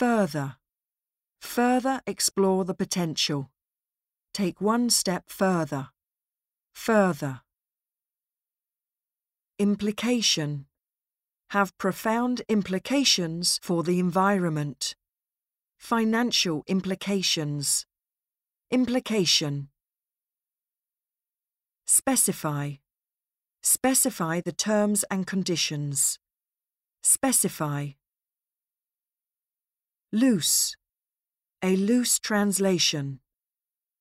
Further. Further explore the potential. Take one step further. Further. Implication. Have profound implications for the environment. Financial implications. Implication. Specify. Specify the terms and conditions. Specify. Loose. A loose translation.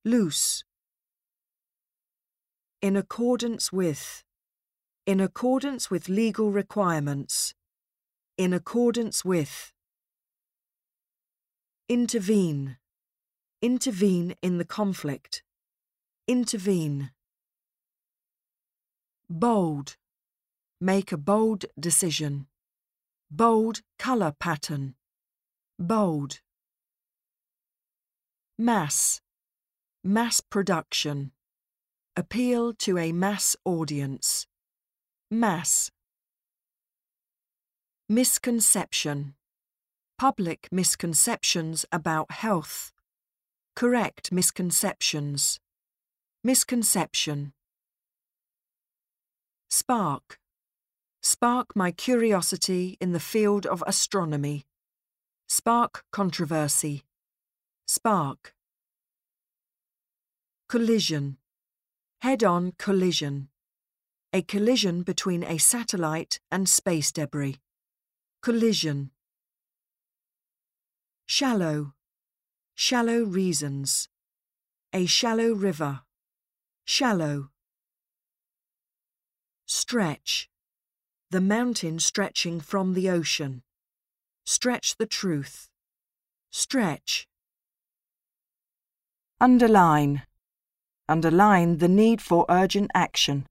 Loose. In accordance with. In accordance with legal requirements. In accordance with. Intervene. Intervene in the conflict. Intervene. Bold. Make a bold decision. Bold colour pattern. Bold. Mass. Mass production. Appeal to a mass audience. Mass. Misconception. Public misconceptions about health. Correct misconceptions. Misconception. Spark. Spark my curiosity in the field of astronomy. Spark controversy. Spark. Collision. Head-on collision. A collision between a satellite and space debris. Collision. Shallow. Shallow reasons. A shallow river. Shallow. Stretch. The mountain stretching from the ocean. Stretch the truth. Stretch. Underline. Underline the need for urgent action.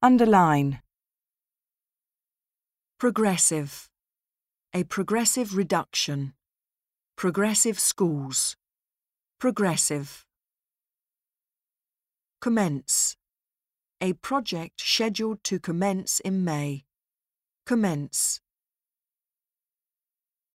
Underline. Progressive. A progressive reduction. Progressive schools. Progressive. Commence. A project scheduled to commence in May. Commence.